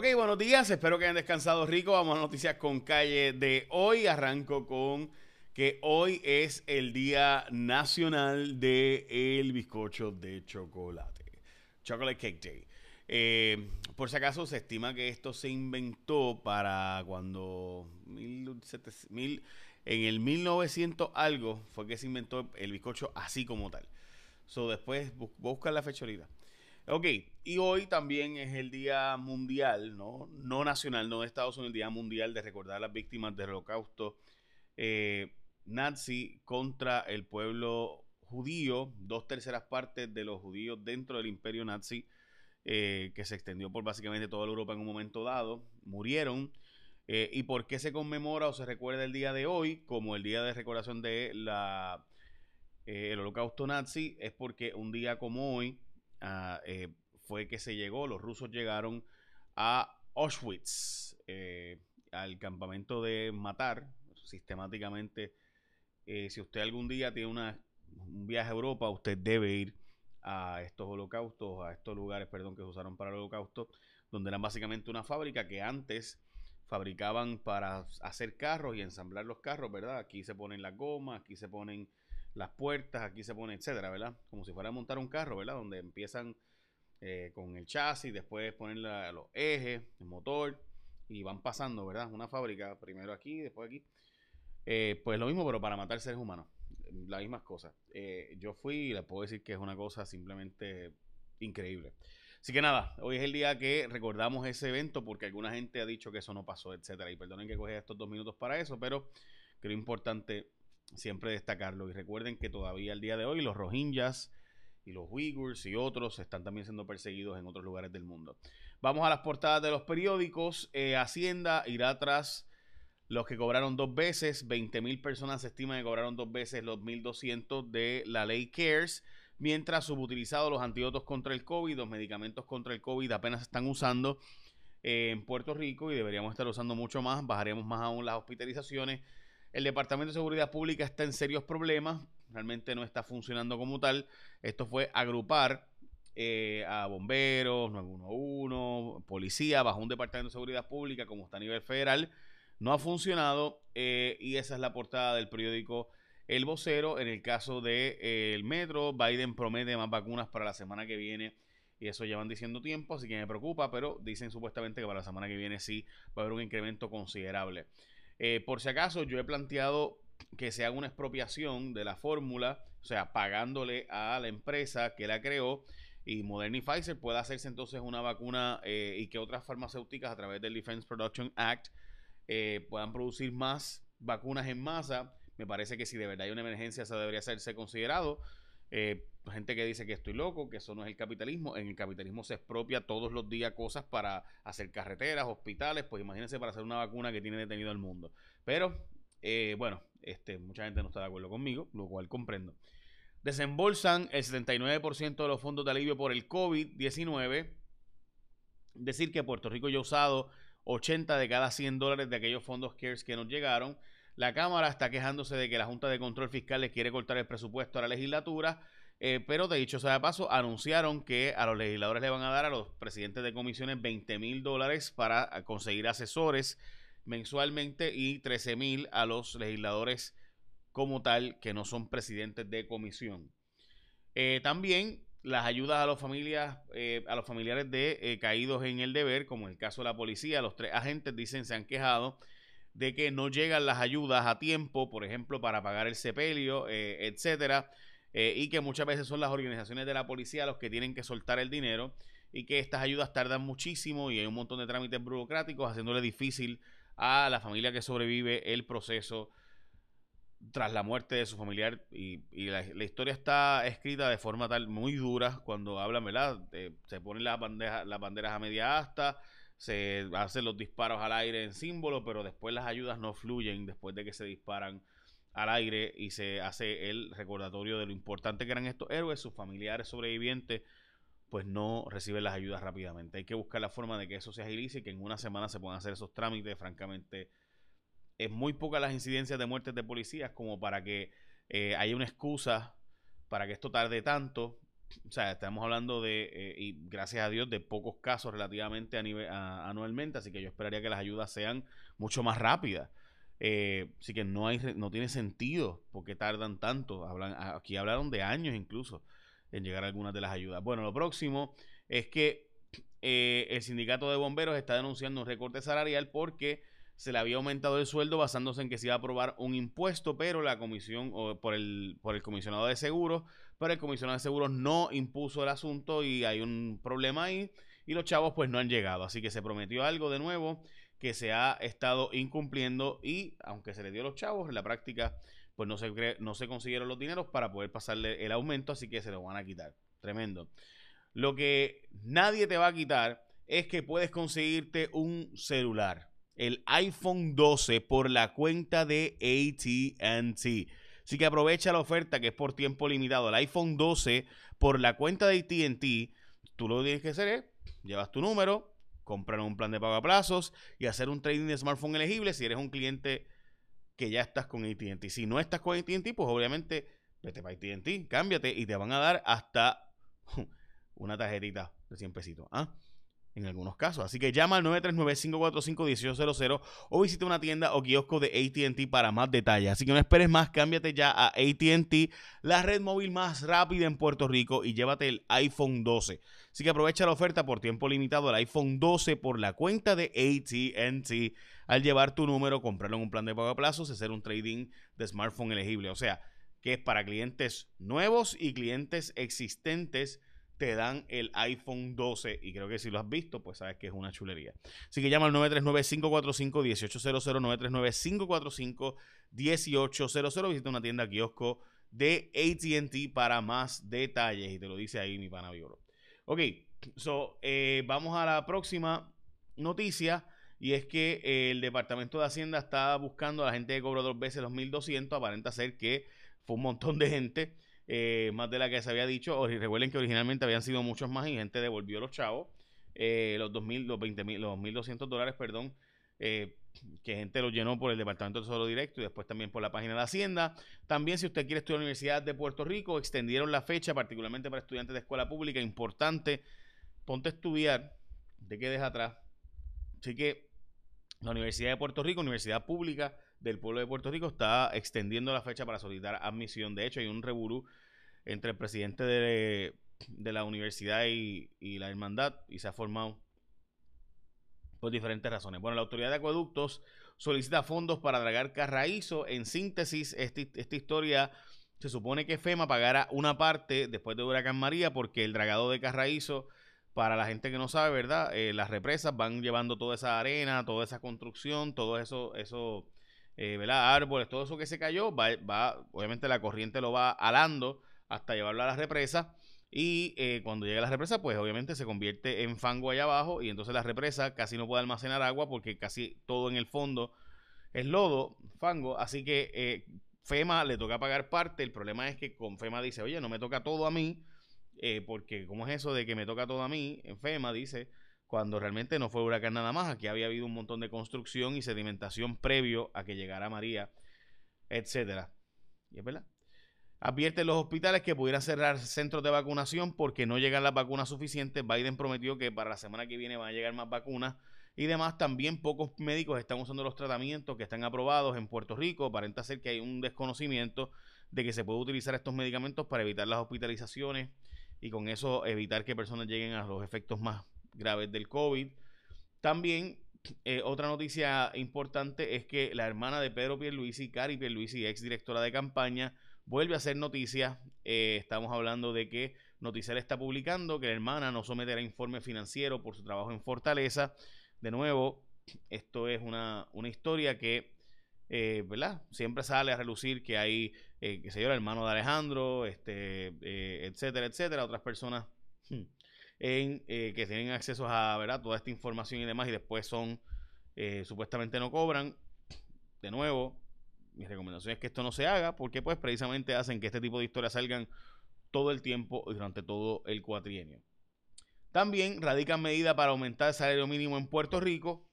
Ok, buenos días, espero que hayan descansado rico. Vamos a noticias con calle de hoy. Arranco con que hoy es el Día Nacional del el bizcocho de chocolate. Chocolate Cake Day. Eh, por si acaso se estima que esto se inventó para cuando mil, en el 1900 algo fue que se inventó el bizcocho así como tal. So después busca la fecha ahorita. Ok, y hoy también es el Día Mundial, ¿no? No nacional, no de Estados Unidos, el Día Mundial de recordar a las víctimas del holocausto eh, nazi contra el pueblo judío. Dos terceras partes de los judíos dentro del imperio nazi, eh, que se extendió por básicamente toda Europa en un momento dado, murieron. Eh, ¿Y por qué se conmemora o se recuerda el día de hoy como el día de recordación de la, holocausto nazi? Es porque un día como hoy, Ah, eh, fue que se llegó, los rusos llegaron a Auschwitz, eh, al campamento de matar sistemáticamente. Eh, si usted algún día tiene una, un viaje a Europa, usted debe ir a estos holocaustos, a estos lugares, perdón, que se usaron para el holocausto, donde eran básicamente una fábrica que antes fabricaban para hacer carros y ensamblar los carros, ¿verdad? Aquí se ponen las gomas, aquí se ponen las puertas, aquí se pone, etcétera, ¿verdad? Como si fuera a montar un carro, ¿verdad? Donde empiezan eh, con el chasis, después ponen los ejes, el motor, y van pasando, ¿verdad? Una fábrica, primero aquí, después aquí. Eh, pues lo mismo, pero para matar seres humanos. Las mismas cosas. Eh, yo fui y les puedo decir que es una cosa simplemente increíble. Así que nada, hoy es el día que recordamos ese evento porque alguna gente ha dicho que eso no pasó, etcétera. Y perdonen que coge estos dos minutos para eso, pero creo importante siempre destacarlo. Y recuerden que todavía al día de hoy los Rohingyas y los Uyghurs y otros están también siendo perseguidos en otros lugares del mundo. Vamos a las portadas de los periódicos. Eh, Hacienda irá tras los que cobraron dos veces. 20 mil personas se estima que cobraron dos veces los 1.200 de la ley CARES. Mientras subutilizados los antídotos contra el COVID, los medicamentos contra el COVID apenas están usando eh, en Puerto Rico y deberíamos estar usando mucho más. Bajaremos más aún las hospitalizaciones. El Departamento de Seguridad Pública está en serios problemas, realmente no está funcionando como tal. Esto fue agrupar eh, a bomberos, 911, policía, bajo un Departamento de Seguridad Pública como está a nivel federal. No ha funcionado eh, y esa es la portada del periódico El Vocero. En el caso del de, eh, metro, Biden promete más vacunas para la semana que viene y eso llevan diciendo tiempo, así que me preocupa, pero dicen supuestamente que para la semana que viene sí va a haber un incremento considerable. Eh, por si acaso, yo he planteado que se haga una expropiación de la fórmula, o sea, pagándole a la empresa que la creó y Moderna y Pfizer pueda hacerse entonces una vacuna eh, y que otras farmacéuticas a través del Defense Production Act eh, puedan producir más vacunas en masa. Me parece que si de verdad hay una emergencia, eso debería hacerse considerado. Eh, gente que dice que estoy loco, que eso no es el capitalismo. En el capitalismo se expropia todos los días cosas para hacer carreteras, hospitales, pues imagínense para hacer una vacuna que tiene detenido el mundo. Pero, eh, bueno, este, mucha gente no está de acuerdo conmigo, lo cual comprendo. Desembolsan el 79% de los fondos de alivio por el COVID-19. Decir que Puerto Rico ya ha usado 80 de cada 100 dólares de aquellos fondos CARES que nos llegaron. La Cámara está quejándose de que la Junta de Control Fiscal le quiere cortar el presupuesto a la legislatura, eh, pero de dicho sea de paso, anunciaron que a los legisladores le van a dar a los presidentes de comisiones 20 mil dólares para conseguir asesores mensualmente y 13 mil a los legisladores como tal que no son presidentes de comisión. Eh, también las ayudas a, los familias, eh, a los familiares de caídos en el deber, como en el caso de la policía, los tres agentes dicen se han quejado de que no llegan las ayudas a tiempo, por ejemplo, para pagar el sepelio, etcétera, eh, y que muchas veces son las organizaciones de la policía los que tienen que soltar el dinero y que estas ayudas tardan muchísimo y hay un montón de trámites burocráticos haciéndole difícil a la familia que sobrevive el proceso tras la muerte de su familiar y, la, historia está escrita de forma tal muy dura cuando hablan, ¿verdad? Eh, se ponen las, las banderas a media asta, se hacen los disparos al aire en símbolo, pero después las ayudas no fluyen después de que se disparan al aire y se hace el recordatorio de lo importante que eran estos héroes, sus familiares sobrevivientes, pues no reciben las ayudas rápidamente. Hay que buscar la forma de que eso se agilice y que en una semana se puedan hacer esos trámites. Francamente, es muy poca las incidencias de muertes de policías como para que eh, haya una excusa para que esto tarde tanto o sea, estamos hablando de, eh, y gracias a Dios, de pocos casos relativamente a nivel, anualmente, así que yo esperaría que las ayudas sean mucho más rápidas. Eh, así que no, hay, no tiene sentido porque tardan tanto. Hablan, aquí hablaron de años incluso en llegar algunas de las ayudas. Bueno, lo próximo es que eh, el sindicato de bomberos está denunciando un recorte salarial porque se le había aumentado el sueldo basándose en que se iba a aprobar un impuesto, pero la comisión, o por el, por el comisionado de seguros, pero el comisionado de seguros no impuso el asunto y hay un problema ahí y los chavos pues no han llegado. Así que se prometió algo de nuevo que se ha estado incumpliendo y aunque se le dio los chavos, en la práctica pues no se, no se consiguieron los dineros para poder pasarle el aumento, así que se lo van a quitar. Tremendo. Lo que nadie te va a quitar es que puedes conseguirte un celular, el iPhone 12 por la cuenta de ATT. Así que aprovecha la oferta que es por tiempo limitado. El iPhone 12 por la cuenta de ATT, tú lo que tienes que hacer es, llevas tu número, comprar un plan de pago a plazos y hacer un trading de smartphone elegible si eres un cliente que ya estás con AT&T. Si no estás con AT&T, pues obviamente vete para AT&T, cámbiate y te van a dar hasta una tarjetita de 100 pesitos. ¿ah? En algunos casos. Así que llama al 939-545-1800 o visita una tienda o kiosco de ATT para más detalles. Así que no esperes más, cámbiate ya a ATT, la red móvil más rápida en Puerto Rico y llévate el iPhone 12. Así que aprovecha la oferta por tiempo limitado al iPhone 12 por la cuenta de ATT. Al llevar tu número, comprarlo en un plan de pago a plazos, hacer un trading de smartphone elegible. O sea, que es para clientes nuevos y clientes existentes te dan el iPhone 12 y creo que si lo has visto, pues sabes que es una chulería. Así que llama al 939-545-1800, 939-545-1800, visita una tienda kiosco de AT&T para más detalles. Y te lo dice ahí mi pana Violo. Ok, so, eh, vamos a la próxima noticia. Y es que el Departamento de Hacienda está buscando a la gente que cobró dos veces los 1.200, aparenta ser que fue un montón de gente eh, más de la que se había dicho. Recuerden que originalmente habían sido muchos más y gente devolvió los chavos, eh, los 2.000, los 20.000, los 1.200 dólares, perdón, eh, que gente los llenó por el Departamento de Tesoro Directo y después también por la página de Hacienda. También si usted quiere estudiar en la Universidad de Puerto Rico, extendieron la fecha, particularmente para estudiantes de escuela pública, importante, ponte a estudiar, te quedes atrás. Así que la Universidad de Puerto Rico, Universidad Pública, del pueblo de Puerto Rico está extendiendo la fecha para solicitar admisión. De hecho, hay un reburú entre el presidente de, la universidad y, la hermandad y se ha formado por diferentes razones. Bueno, la autoridad de acueductos solicita fondos para dragar Carraízo. En síntesis, esta historia se supone que FEMA pagará una parte después de Huracán María porque el dragado de Carraízo, para la gente que no sabe, ¿verdad? Eh, las represas van llevando toda esa arena, toda esa construcción, todo eso, eso eh, ¿verdad? árboles, todo eso que se cayó, va, va, obviamente la corriente lo va alando hasta llevarlo a la represa. Y eh, cuando llega a la represa, pues obviamente se convierte en fango allá abajo y entonces la represa casi no puede almacenar agua porque casi todo en el fondo es lodo, fango. Así que eh, FEMA le toca pagar parte. El problema es que con FEMA dice, oye, no me toca todo a mí, eh, porque ¿cómo es eso de que me toca todo a mí? FEMA dice, cuando realmente no fue huracán nada más. Aquí había habido un montón de construcción y sedimentación previo a que llegara María, etcétera. Y es verdad. Advierte los hospitales que pudieran cerrar centros de vacunación porque no llegan las vacunas suficientes. Biden prometió que para la semana que viene van a llegar más vacunas. Y demás, también pocos médicos están usando los tratamientos que están aprobados en Puerto Rico. Aparenta ser que hay un desconocimiento de que se puede utilizar estos medicamentos para evitar las hospitalizaciones y con eso evitar que personas lleguen a los efectos más graves del COVID. También eh, otra noticia importante es que la hermana de Pedro Pierluisi, Cari Pierluisi, ex directora de campaña, vuelve a hacer noticia. Eh, estamos hablando de que Noticiel está publicando que la hermana no someterá informe financiero por su trabajo en Fortaleza. De nuevo, esto es una, una historia que, eh, ¿verdad? Siempre sale a relucir que hay, eh, que se yo, el hermano de Alejandro, este, etcétera, etcétera, otras personas. Hmm, en, eh, que tienen acceso a toda esta información y demás y después son eh, supuestamente no cobran. De nuevo, mi recomendación es que esto no se haga porque pues precisamente hacen que este tipo de historias salgan todo el tiempo y durante todo el cuatrienio. También radican medidas para aumentar el salario mínimo en Puerto Rico.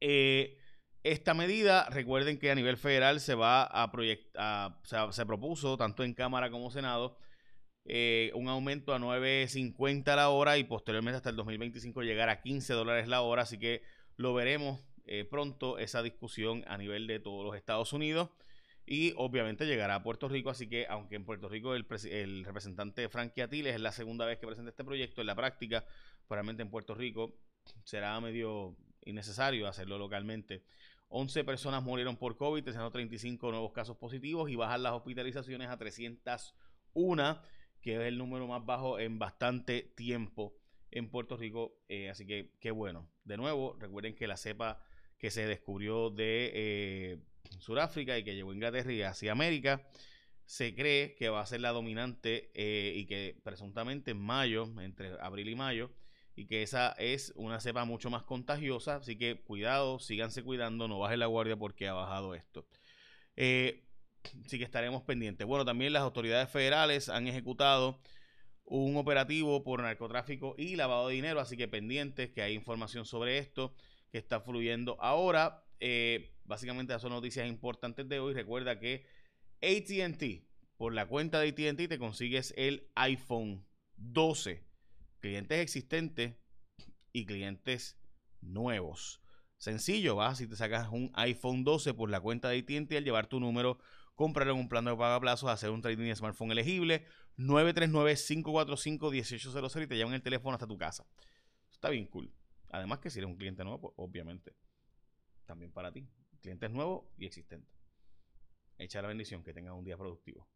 Eh, esta medida, recuerden que a nivel federal se va a proyectar, se propuso tanto en Cámara como Senado eh, un aumento a 9.50 la hora y posteriormente hasta el 2025 llegar a 15 dólares la hora. Así que lo veremos eh, pronto esa discusión a nivel de todos los Estados Unidos y obviamente llegará a Puerto Rico. Así que aunque en Puerto Rico el, representante Frankie Atiles es la segunda vez que presenta este proyecto, en la práctica, probablemente en Puerto Rico será medio innecesario hacerlo localmente. 11 personas murieron por COVID, 335 nuevos casos positivos y bajan las hospitalizaciones a 301 que es el número más bajo en bastante tiempo en Puerto Rico. Eh, así que qué bueno. De nuevo, recuerden que la cepa que se descubrió de eh, Sudáfrica y que llegó a Inglaterra y hacia América, se cree que va a ser la dominante eh, y que presuntamente en mayo, entre abril y mayo, y que esa es una cepa mucho más contagiosa. Así que cuidado, síganse cuidando, no bajen la guardia porque ha bajado esto. Eh, Así que estaremos pendientes. Bueno, también las autoridades federales han ejecutado un operativo por narcotráfico y lavado de dinero, así que pendientes que hay información sobre esto que está fluyendo ahora. Eh, básicamente esas son noticias importantes de hoy. Recuerda que ATT, por la cuenta de ATT te consigues el iPhone 12. Clientes existentes y clientes nuevos. Sencillo, vas si te sacas un iPhone 12 por la cuenta de ATT al llevar tu número Comprarlo en un plan de pago a plazo, hacer un trading de smartphone elegible. 939-545-1800 y te llevan el teléfono hasta tu casa. Está bien cool. Además que si eres un cliente nuevo, pues, obviamente, también para ti. Clientes nuevos y existentes. Echa la bendición, que tengas un día productivo.